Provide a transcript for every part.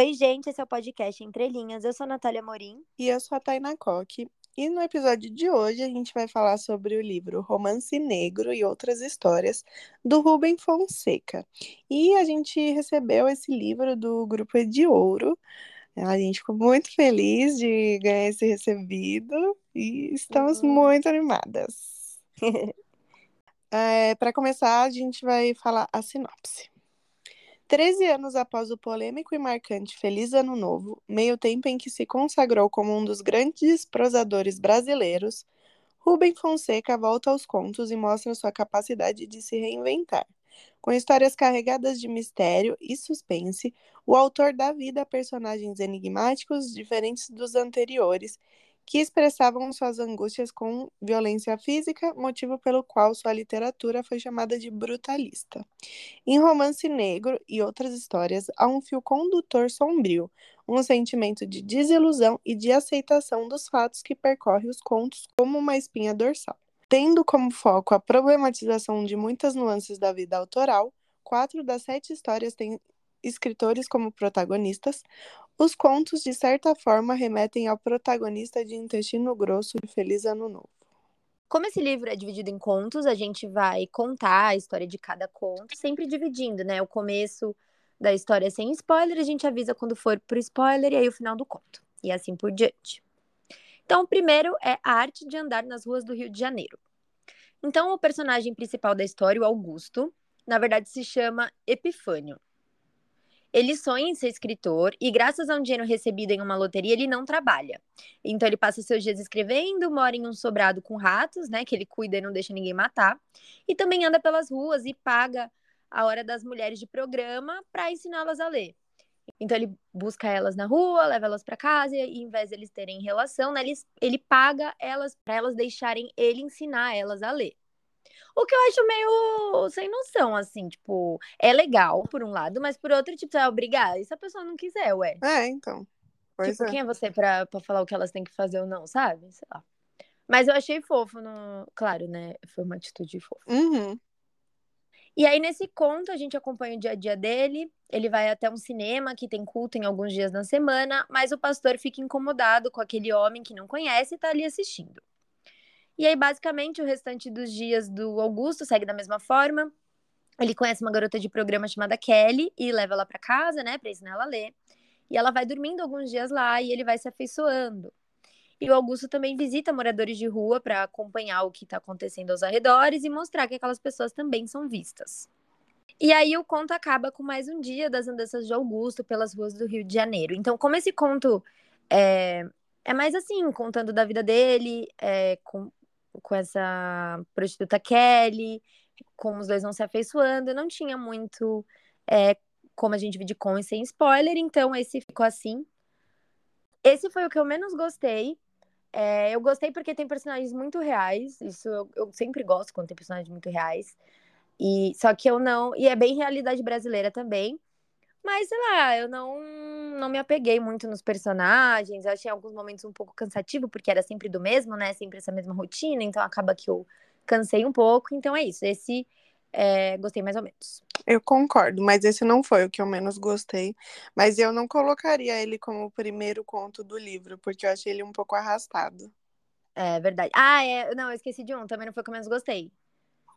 Oi, gente, esse é o podcast Entre Linhas. Eu sou a Natália Morim. E eu sou a Tainá Coque. E no episódio de hoje a gente vai falar sobre o livro Romance Negro e Outras Histórias, do Rubem Fonseca. E a gente recebeu esse livro do Grupo de Ouro. A gente ficou muito feliz de ganhar esse recebido e estamos uhum. muito animadas. é, Para começar, a gente vai falar a sinopse. Treze anos após o polêmico e marcante Feliz Ano Novo, meio tempo em que se consagrou como um dos grandes prosadores brasileiros, Rubem Fonseca volta aos contos e mostra sua capacidade de se reinventar. Com histórias carregadas de mistério e suspense, o autor dá vida a personagens enigmáticos diferentes dos anteriores que expressavam suas angústias com violência física, motivo pelo qual sua literatura foi chamada de brutalista. Em Romance Negro e outras histórias, há um fio condutor sombrio, um sentimento de desilusão e de aceitação dos fatos que percorre os contos como uma espinha dorsal. Tendo como foco a problematização de muitas nuances da vida autoral, quatro das sete histórias têm escritores como protagonistas, os contos, de certa forma, remetem ao protagonista de Intestino Grosso e Feliz Ano Novo. Como esse livro é dividido em contos, a gente vai contar a história de cada conto, sempre dividindo, né? O começo da história sem spoiler, a gente avisa quando for pro spoiler e aí o final do conto. E assim por diante. Então, o primeiro é a arte de andar nas ruas do Rio de Janeiro. Então, o personagem principal da história, o Augusto, na verdade se chama Epifânio. Ele sonha em ser escritor e, graças a um dinheiro recebido em uma loteria, ele não trabalha. Então, ele passa seus dias escrevendo, mora em um sobrado com ratos, né, que ele cuida e não deixa ninguém matar, e também anda pelas ruas e paga a hora das mulheres de programa para ensiná-las a ler. Então, ele busca elas na rua, leva elas para casa e, em vez de eles terem relação, né, ele, ele paga elas para elas deixarem ele ensinar elas a ler. O que eu acho meio sem noção, assim, tipo, é legal por um lado, mas por outro, tipo, você vai obrigar. E se a pessoa não quiser, ué? É, então. Pois tipo, é. quem é você pra, pra falar o que elas têm que fazer ou não, sabe? Sei lá. Mas eu achei fofo, no... claro, né? Foi uma atitude fofa. Uhum. E aí, nesse conto, a gente acompanha o dia a dia dele. Ele vai até um cinema que tem culto em alguns dias na semana, mas o pastor fica incomodado com aquele homem que não conhece e tá ali assistindo. E aí, basicamente, o restante dos dias do Augusto segue da mesma forma. Ele conhece uma garota de programa chamada Kelly e leva ela para casa, né, para ensinar ela a ler. E ela vai dormindo alguns dias lá e ele vai se afeiçoando. E o Augusto também visita moradores de rua para acompanhar o que está acontecendo aos arredores e mostrar que aquelas pessoas também são vistas. E aí o conto acaba com mais um dia das andanças de Augusto pelas ruas do Rio de Janeiro. Então, como esse conto é, é mais assim, contando da vida dele, é, com, com essa prostituta Kelly, como os dois vão se afeiçoando, não tinha muito é, como a gente divide com e sem spoiler, então esse ficou assim. Esse foi o que eu menos gostei. É, eu gostei porque tem personagens muito reais, isso eu, eu, sempre gosto quando tem personagens muito reais. E só que eu não, e é bem realidade brasileira também. Mas, sei lá, eu não, não me apeguei muito nos personagens. Eu achei alguns momentos um pouco cansativo, porque era sempre do mesmo, né? Sempre essa mesma rotina. Então, acaba que eu cansei um pouco. Então, é isso. Esse é, gostei mais ou menos. Eu concordo, mas esse não foi o que eu menos gostei. Mas eu não colocaria ele como o primeiro conto do livro, porque eu achei ele um pouco arrastado. É verdade. Ah, é. Não, eu esqueci de um. Também não foi o que eu menos gostei.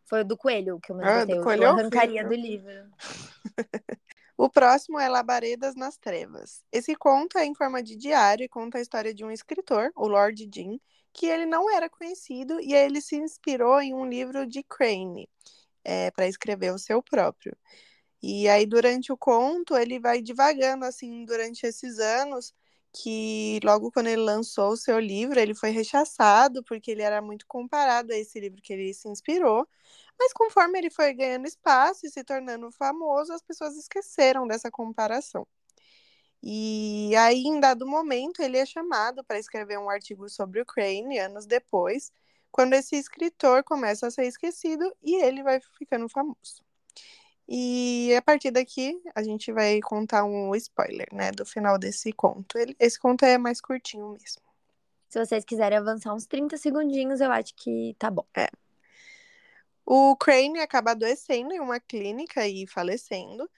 Foi o do coelho que eu menos ah, gostei. Do coelho eu é arrancaria do livro. O próximo é Labaredas nas Trevas. Esse conto é em forma de diário e conta a história de um escritor, o Lord Jim, que ele não era conhecido e ele se inspirou em um livro de Crane é, para escrever o seu próprio. E aí, durante o conto, ele vai divagando, assim, durante esses anos, que logo quando ele lançou o seu livro, ele foi rechaçado, porque ele era muito comparado a esse livro que ele se inspirou. Mas conforme ele foi ganhando espaço e se tornando famoso, as pessoas esqueceram dessa comparação. E aí, em dado momento, ele é chamado para escrever um artigo sobre o Crane, anos depois, quando esse escritor começa a ser esquecido e ele vai ficando famoso. E a partir daqui, a gente vai contar um spoiler, né, do final desse conto. Ele, esse conto é mais curtinho mesmo. Se vocês quiserem avançar uns 30 segundinhos, eu acho que tá bom. É. O Crane acaba adoecendo em uma clínica e falecendo.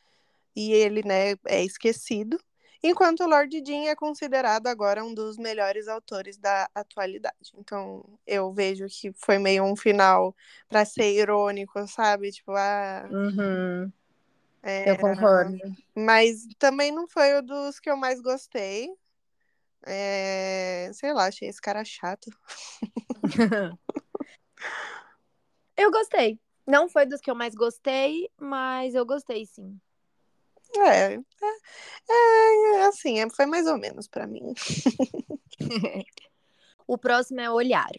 E ele, né, é esquecido. enquanto o Lord Jim é considerado agora um dos melhores autores da atualidade. Então, eu vejo que foi meio um final para ser irônico, sabe? Tipo, ah. Uhum. É, eu concordo. Mas também não foi o dos que eu mais gostei. É, sei lá, achei esse cara chato. eu gostei. Não foi dos que eu mais gostei, mas eu gostei sim. É, é, é, assim, é, foi mais ou menos para mim. o próximo é olhar.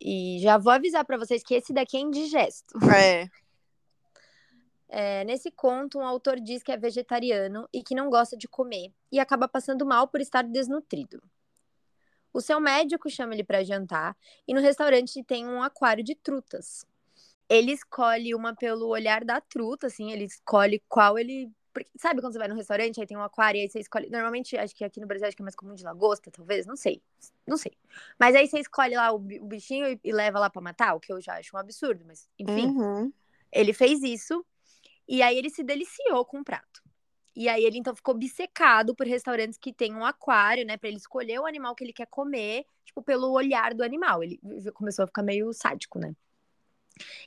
E já vou avisar para vocês que esse daqui é indigesto. É. É, nesse conto, um autor diz que é vegetariano e que não gosta de comer e acaba passando mal por estar desnutrido. O seu médico chama ele para jantar e no restaurante tem um aquário de trutas ele escolhe uma pelo olhar da truta, assim, ele escolhe qual ele. Sabe quando você vai no restaurante, aí tem um aquário, aí você escolhe. Normalmente, acho que aqui no Brasil acho que é mais comum de lagosta, talvez, não sei. Não sei. Mas aí você escolhe lá o, bichinho e, e leva lá pra matar, o que eu já acho um absurdo, mas enfim. Uhum. Ele fez isso, e aí ele se deliciou com o prato. E aí ele então ficou obcecado por restaurantes que tem um aquário, né, para ele escolher o animal que ele quer comer, tipo pelo olhar do animal. Ele começou a ficar meio sádico, né?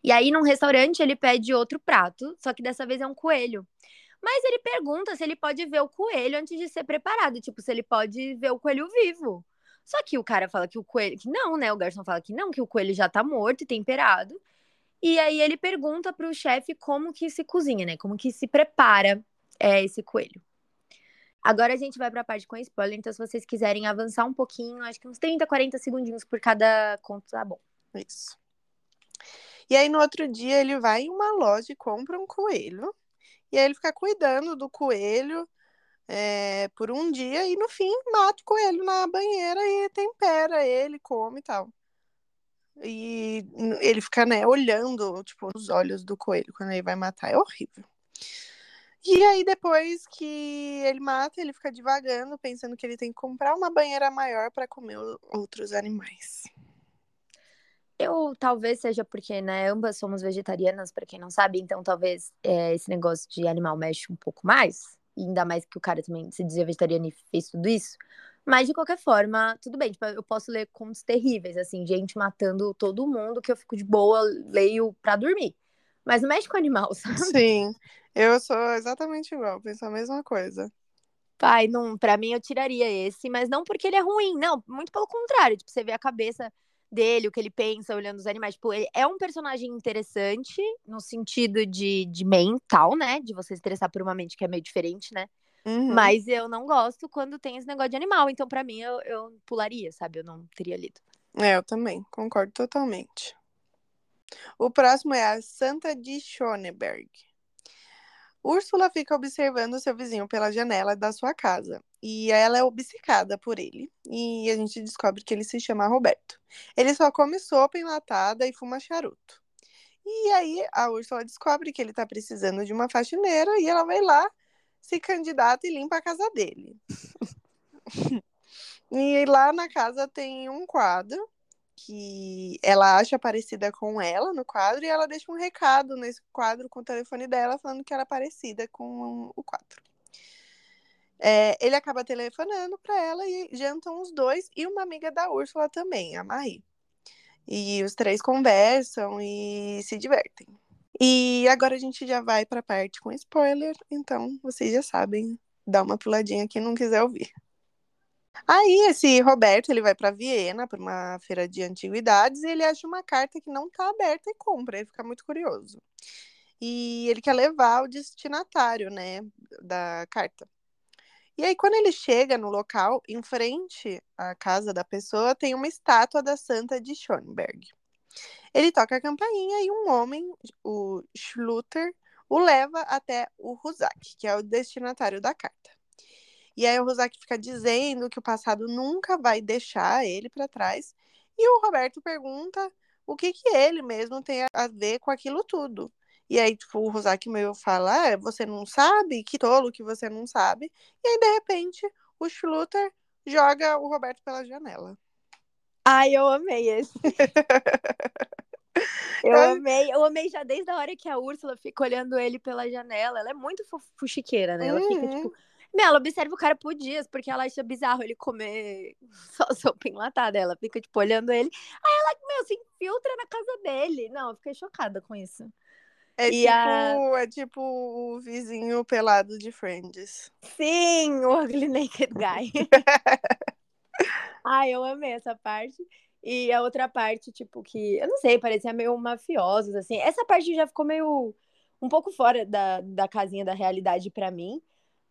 E aí, num restaurante, ele pede outro prato, só que dessa vez é um coelho. Mas ele pergunta se ele pode ver o coelho antes de ser preparado, tipo, se ele pode ver o coelho vivo. Só que o cara fala que o coelho. Que não, né? O garçom fala que não, que o coelho já tá morto e temperado. E aí ele pergunta pro chefe como que se cozinha, né? Como que se prepara é, esse coelho. Agora a gente vai pra parte com spoiler, então se vocês quiserem avançar um pouquinho, acho que uns 30, 40 segundinhos por cada conto, tá bom. Isso. E aí no outro dia ele vai em uma loja e compra um coelho. E aí ele fica cuidando do coelho é, por um dia e no fim mata o coelho na banheira e tempera ele, come e tal. E ele fica, né, olhando, tipo, os olhos do coelho quando ele vai matar. É horrível. E aí, depois que ele mata, ele fica divagando, pensando que ele tem que comprar uma banheira maior para comer outros animais. Eu talvez seja porque, né, ambas somos vegetarianas, para quem não sabe, então talvez é, esse negócio de animal mexe um pouco mais, e ainda mais que o cara também se dizia vegetariano e fez tudo isso. Mas de qualquer forma, tudo bem, tipo, eu posso ler contos terríveis, assim, gente matando todo mundo, que eu fico de boa, leio pra dormir. Mas não mexe com animal, sabe? Sim, eu sou exatamente igual, penso a mesma coisa. Pai, não, pra mim eu tiraria esse, mas não porque ele é ruim, não, muito pelo contrário, tipo, você vê a cabeça dele, o que ele pensa olhando os animais. Tipo, ele é um personagem interessante no sentido de, de mental, né? De você se interessar por uma mente que é meio diferente, né? Uhum. Mas eu não gosto quando tem esse negócio de animal. Então, para mim, eu, eu pularia, sabe? Eu não teria lido. É, eu também. Concordo totalmente. O próximo é a Santa de Schoneberg. Úrsula fica observando seu vizinho pela janela da sua casa e ela é obcecada por ele. E a gente descobre que ele se chama Roberto. Ele só come sopa enlatada e fuma charuto. E aí a Úrsula descobre que ele tá precisando de uma faxineira e ela vai lá, se candidata e limpa a casa dele. e lá na casa tem um quadro que ela acha parecida com ela no quadro e ela deixa um recado nesse quadro com o telefone dela falando que era parecida com o quadro. É, ele acaba telefonando para ela e jantam os dois e uma amiga da Úrsula também, a Marie. E os três conversam e se divertem. E agora a gente já vai para a parte com spoiler, então vocês já sabem, dá uma puladinha quem não quiser ouvir. Aí esse Roberto, ele vai para Viena, para uma feira de antiguidades, e ele acha uma carta que não está aberta e compra, ele fica muito curioso. E ele quer levar o destinatário, né, da carta. E aí quando ele chega no local, em frente à casa da pessoa, tem uma estátua da Santa de Schoenberg. Ele toca a campainha e um homem, o Schluter, o leva até o Rusak, que é o destinatário da carta. E aí o Rosak fica dizendo que o passado nunca vai deixar ele para trás. E o Roberto pergunta o que que ele mesmo tem a ver com aquilo tudo. E aí, tipo, o Rosak meio fala, ah, você não sabe? Que tolo que você não sabe. E aí, de repente, o Schluter joga o Roberto pela janela. Ai, eu amei esse. eu amei, eu amei já desde a hora que a Úrsula fica olhando ele pela janela. Ela é muito fuxiqueira, né? Ela uhum. fica, tipo, Meu, ela observa o cara por dias, porque ela acha bizarro ele comer só sopa enlatada. Ela fica, tipo, olhando ele. Aí ela, meu, se infiltra na casa dele. Não, eu fiquei chocada com isso. É E tipo, a- é tipo o vizinho pelado de Friends. Sim, o Ugly Naked Guy. Ai, eu amei essa parte. E a outra parte, tipo, que, eu não sei, parecia meio mafiosos, assim. Essa parte já ficou meio, um pouco fora da, da casinha da realidade pra mim.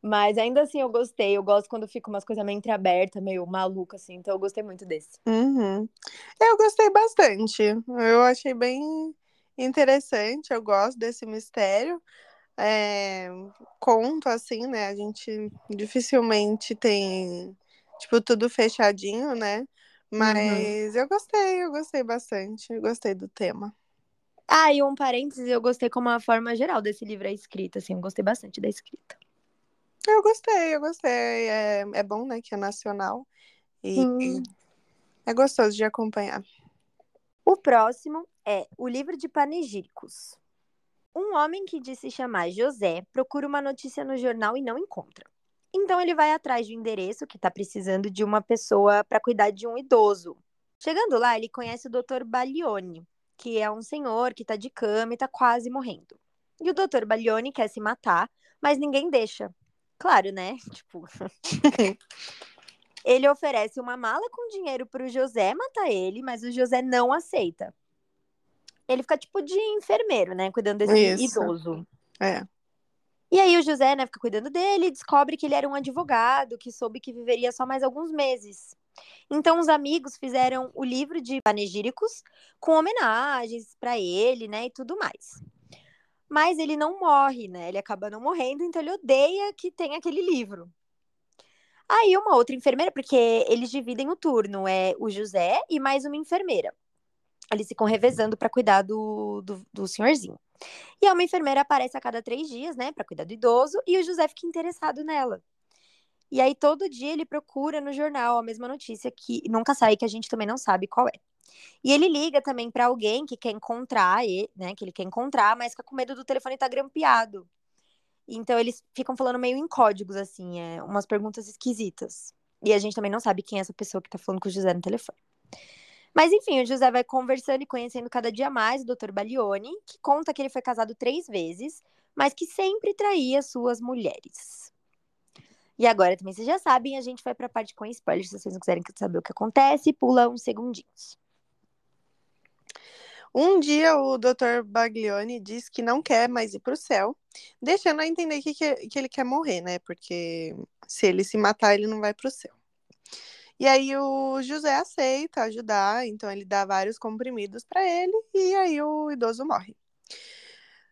Mas ainda assim eu gostei. Eu gosto quando fica umas coisas meio entreabertas, meio maluca, assim. Então eu gostei muito desse. Uhum. Eu gostei bastante. Eu achei bem interessante. Eu gosto desse mistério. É, conto assim, né? A gente dificilmente tem, tipo, tudo fechadinho, né? Mas eu gostei, eu gostei bastante. Eu gostei do tema. Ah, e um parênteses, eu gostei como a forma geral desse livro é escrita, assim. Eu gostei bastante da escrita. Eu gostei, eu gostei. É, é bom, né, que é nacional. E Sim. é gostoso de acompanhar. O próximo é O Livro de Panegíricos. Um homem que diz se chamar José procura uma notícia no jornal e não encontra. Então ele vai atrás de um endereço que está precisando de uma pessoa para cuidar de um idoso. Chegando lá, ele conhece o Dr. Baglione, que é um senhor que está de cama e está quase morrendo. E o Dr. Baglione quer se matar, mas ninguém deixa. Claro, né? Tipo, ele oferece uma mala com dinheiro para o José matar ele, mas o José não aceita. Ele fica tipo de enfermeiro, né? Cuidando desse Isso. idoso. É. E aí o José, né, fica cuidando dele e descobre que ele era um advogado que soube que viveria só mais alguns meses. Então os amigos fizeram o livro de panegíricos com homenagens para ele, né, e tudo mais. Mas ele não morre, né? Ele acaba não morrendo, então ele odeia que tem aquele livro. Aí uma outra enfermeira, porque eles dividem o turno, é o José e mais uma enfermeira. Eles ficam revezando para cuidar do, do, do senhorzinho. E uma enfermeira aparece a cada três dias, né, para cuidar do idoso, e o José fica interessado nela. E aí todo dia ele procura no jornal a mesma notícia que nunca sai, que a gente também não sabe qual é. E ele liga também para alguém que quer encontrar ele, né, que ele quer encontrar, mas fica com medo do telefone estar grampeado. Então eles ficam falando meio em códigos assim, é, umas perguntas esquisitas. E a gente também não sabe quem é essa pessoa que tá falando com o José no telefone. Mas enfim, o José vai conversando e conhecendo cada dia mais o Dr. Baglione, que conta que ele foi casado três vezes, mas que sempre traía suas mulheres. E agora também vocês já sabem, a gente vai pra parte com spoilers, se vocês não quiserem saber o que acontece, pula uns segundinhos. Um dia o Dr. Baglione diz que não quer mais ir para o céu, deixando a entender que, que, que ele quer morrer, né? Porque se ele se matar, ele não vai para o céu. E aí o José aceita ajudar, então ele dá vários comprimidos para ele e aí o idoso morre.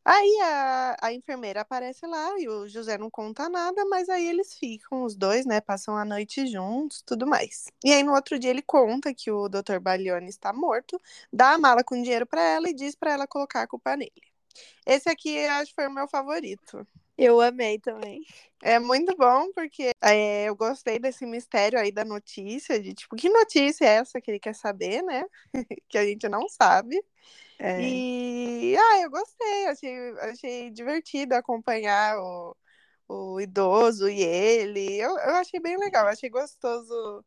Aí a, a enfermeira aparece lá e o José não conta nada, mas aí eles ficam, os dois, né? Passam a noite juntos, tudo mais. E aí no outro dia ele conta que o Dr. Baglione está morto, dá a mala com dinheiro para ela e diz para ela colocar a culpa nele. Esse aqui eu acho que foi o meu favorito. Eu amei também. É muito bom, porque é, eu gostei desse mistério aí da notícia, de tipo, que notícia é essa que ele quer saber, né? que a gente não sabe. É. E ah, eu gostei, achei, achei divertido acompanhar o, o idoso e ele. Eu, eu achei bem legal, achei gostoso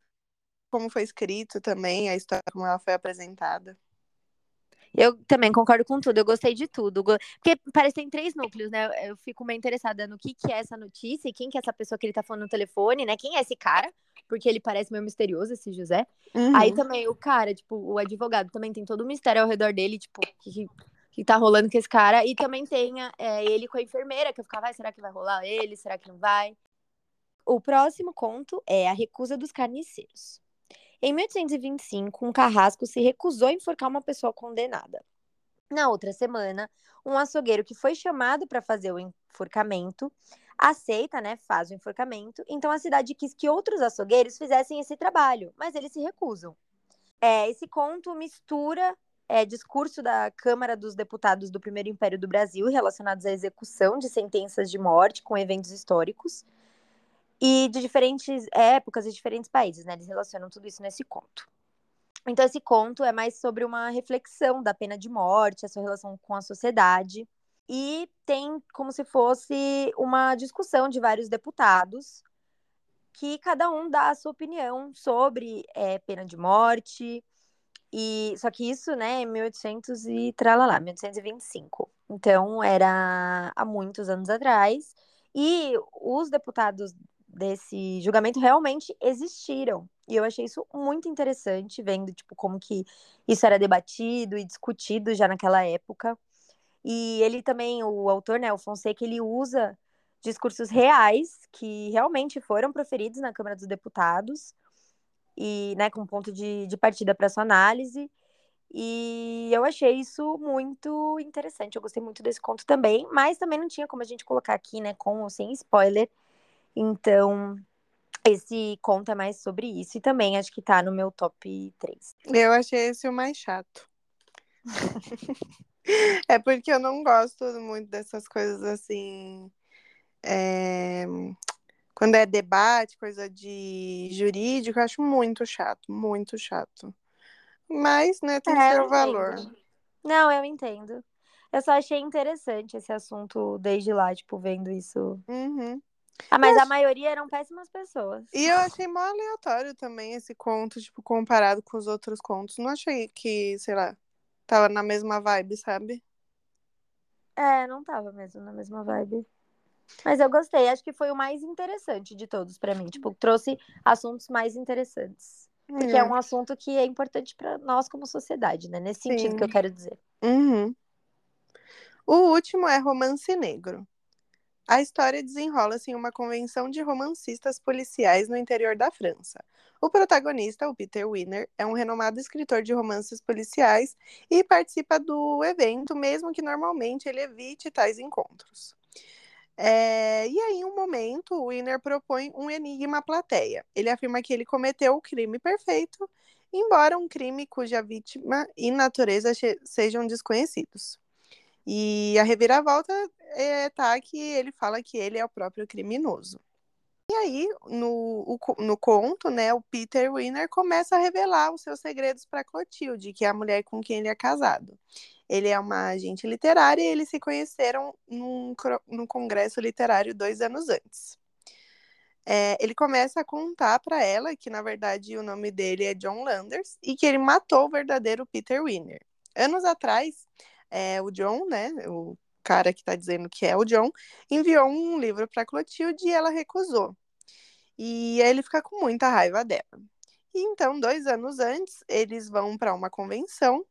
como foi escrito também, a história como ela foi apresentada. Eu também concordo com tudo, eu gostei de tudo. Porque parece que tem três núcleos, né? Eu fico meio interessada no que, que é essa notícia e quem que é essa pessoa que ele tá falando no telefone, né? Quem é esse cara? Porque ele parece meio misterioso, esse José. Uhum. Aí também o cara, tipo, o advogado também tem todo o mistério ao redor dele, tipo, que, que tá rolando com esse cara. E também tem é, ele com a enfermeira, que eu ficava, ah, será que vai rolar ele? Será que não vai? O próximo conto é A Recusa dos Carniceiros. Em 1825, um carrasco se recusou a enforcar uma pessoa condenada. Na outra semana, um açougueiro que foi chamado para fazer o enforcamento aceita, né, faz o enforcamento. Então a cidade quis que outros açougueiros fizessem esse trabalho, mas eles se recusam. É, esse conto mistura é, discurso da Câmara dos Deputados do Primeiro Império do Brasil relacionados à execução de sentenças de morte com eventos históricos e de diferentes épocas e diferentes países, né? Eles relacionam tudo isso nesse conto. Então, esse conto é mais sobre uma reflexão da pena de morte, a sua relação com a sociedade. E tem como se fosse uma discussão de vários deputados que cada um dá a sua opinião sobre é, pena de morte. E só que isso, né, em 1800 e tralala, 1825. Então era há muitos anos atrás. E os deputados desse julgamento realmente existiram. E eu achei isso muito interessante, vendo tipo como que isso era debatido e discutido já naquela época. E ele também, o autor, né, o Fonseca, ele usa discursos reais que realmente foram proferidos na Câmara dos Deputados e, né, com ponto de, de partida para sua análise. E eu achei isso muito interessante. Eu gostei muito desse conto também, mas também não tinha como a gente colocar aqui, né, com ou sem spoiler. Então, esse conto é mais sobre isso e também acho que tá no meu top 3. Eu achei esse o mais chato. é porque eu não gosto muito dessas coisas assim. É... Quando é debate, coisa de jurídico, eu acho muito chato, muito chato. Mas, né, tem é, seu valor. Não, eu entendo. Eu só achei interessante esse assunto desde lá, tipo, vendo isso. Uhum. Ah, mas a maioria eram péssimas pessoas. E eu achei mó aleatório também esse conto, tipo, comparado com os outros contos. Não achei que, sei lá, tava na mesma vibe, sabe? É, não tava mesmo na mesma vibe. Mas eu gostei, acho que foi o mais interessante de todos para mim. Tipo, trouxe assuntos mais interessantes. Porque é, é um assunto que é importante para nós como sociedade, né? Nesse sentido Sim. que eu quero dizer. Uhum. O último é Romance Negro. A história desenrola-se em uma convenção de romancistas policiais no interior da França. O protagonista, o Peter Winner, é um renomado escritor de romances policiais e participa do evento, mesmo que normalmente ele evite tais encontros. É, e aí, em um momento, o propõe um enigma à plateia. Ele afirma que ele cometeu o crime perfeito, embora um crime cuja vítima e natureza sejam desconhecidos. E a reviravolta é, tá que ele fala que ele é o próprio criminoso. E aí, no, no conto, né, o Peter Winner começa a revelar os seus segredos para Clotilde, que é a mulher com quem ele é casado. Ele é uma agente literária e eles se conheceram num, num congresso literário dois anos antes. É, ele começa a contar para ela que, na verdade, o nome dele é John Landers e que ele matou o verdadeiro Peter Winner. Anos atrás, é, o John, né, o cara que está dizendo que é o John, enviou um livro para Clotilde e ela recusou. E aí ele fica com muita raiva dela. E então, dois anos antes, eles vão para uma convenção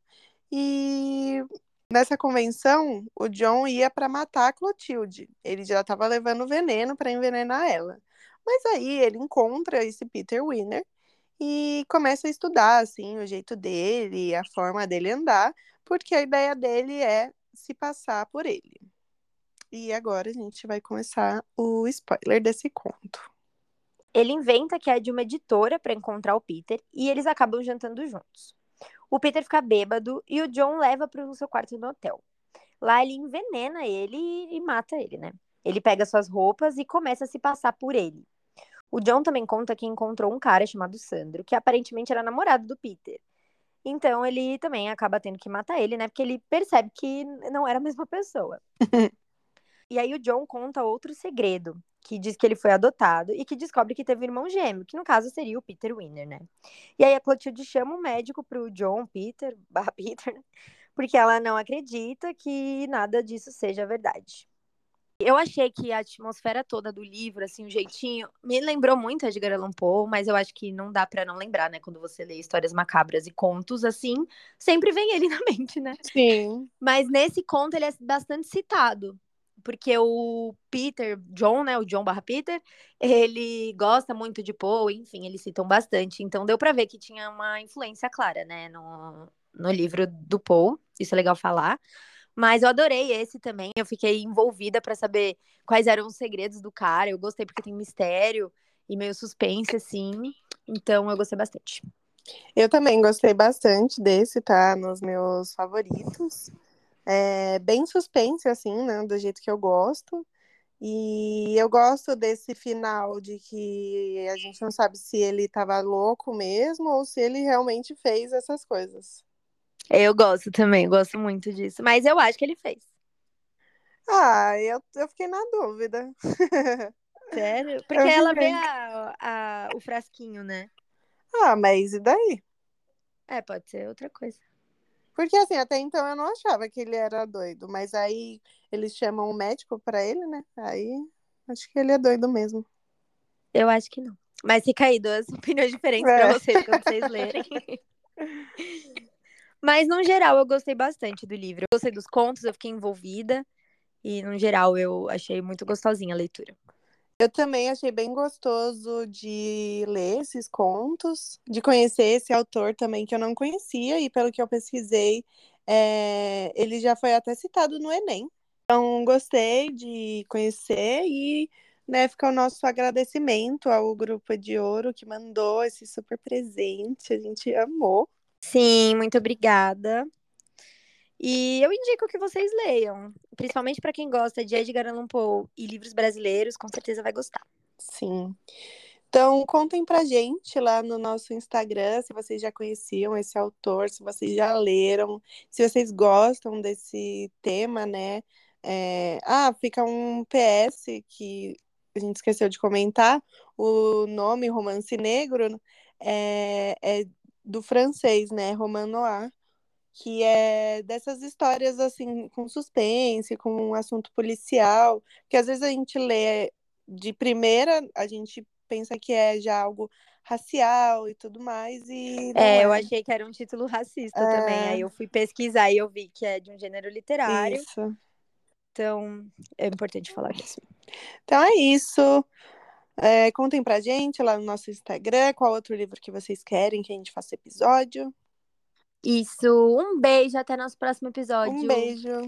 e nessa convenção o John ia para matar a Clotilde. Ele já estava levando veneno para envenenar ela. Mas aí ele encontra esse Peter Winner e começa a estudar assim o jeito dele, a forma dele andar, porque a ideia dele é se passar por ele. E agora a gente vai começar o spoiler desse conto. Ele inventa que é de uma editora para encontrar o Peter e eles acabam jantando juntos. O Peter fica bêbado e o John leva para o seu quarto no hotel. Lá ele envenena ele e, mata ele, né? Ele pega suas roupas e começa a se passar por ele. O John também conta que encontrou um cara chamado Sandro, que aparentemente era namorado do Peter. Então ele também acaba tendo que matar ele, né? Porque ele percebe que não era a mesma pessoa. e aí o John conta outro segredo, que diz que ele foi adotado e que descobre que teve um irmão gêmeo, que no caso seria o Peter Winner, né? E aí a Clotilde chama o um médico pro John Peter, barra Peter, né? porque ela não acredita que nada disso seja verdade. Eu achei que a atmosfera toda do livro, assim, o jeitinho, me lembrou muito a Edgar Allan Poe, mas eu acho que não dá para não lembrar, né? Quando você lê histórias macabras e contos, assim, sempre vem ele na mente, né? Sim. Mas nesse conto ele é bastante citado, porque o Peter, John, né? O John barra Peter, ele gosta muito de Poe, enfim, eles citam bastante. Então deu para ver que tinha uma influência clara, né? No, no livro do Poe, isso é legal falar. Mas eu adorei esse também. Eu fiquei envolvida para saber quais eram os segredos do cara. Eu gostei porque tem mistério e meio suspense, assim. Então eu gostei bastante. Eu também gostei bastante desse, tá? Nos meus favoritos. É bem suspense, assim, né? Do jeito que eu gosto. E eu gosto desse final de que a gente não sabe se ele estava louco mesmo ou se ele realmente fez essas coisas. Eu gosto também, gosto muito disso. Mas eu acho que ele fez. Ah, eu, eu fiquei na dúvida. Sério? Porque Eu ela vê a, a- o frasquinho, né? Ah, mas e daí? É, pode ser outra coisa. Porque assim, até então eu não achava que ele era doido, mas aí eles chamam um médico pra ele, né? Aí acho que ele é doido mesmo. Eu acho que não. Mas fica aí duas opiniões diferentes É. pra vocês quando vocês lerem. Mas, no geral, eu gostei bastante do livro. Eu gostei dos contos, eu fiquei envolvida. E, no geral, eu achei muito gostosinha a leitura. Eu também achei bem gostoso de ler esses contos, de conhecer esse autor também que eu não conhecia, e pelo que eu pesquisei, é, ele já foi até citado no Enem. Então, gostei de conhecer e né, fica o nosso agradecimento ao Grupo de Ouro que mandou esse super presente. A gente amou. Sim, muito obrigada. E eu indico que vocês leiam, principalmente para quem gosta de Edgar Allan Poe e livros brasileiros, com certeza vai gostar. Sim. Então, contem pra gente lá no nosso Instagram se vocês já conheciam esse autor, se vocês já leram, se vocês gostam desse tema, né? É, Ah, fica um PS que a gente esqueceu de comentar. O nome Romance Negro é, é do francês, né? Roman Noir, que é dessas histórias assim, com suspense, com um assunto policial, que às vezes a gente lê de primeira, a gente pensa que é já algo racial e tudo mais, e não É, eu é. achei que era um título racista É. também. Aí eu fui pesquisar e eu vi que é de um gênero literário. Isso. Então, é importante falar mesmo. Então é isso. É, contem pra gente lá no nosso Instagram qual outro livro que vocês querem que a gente faça episódio. Isso, um beijo, até nosso próximo episódio. Um beijo.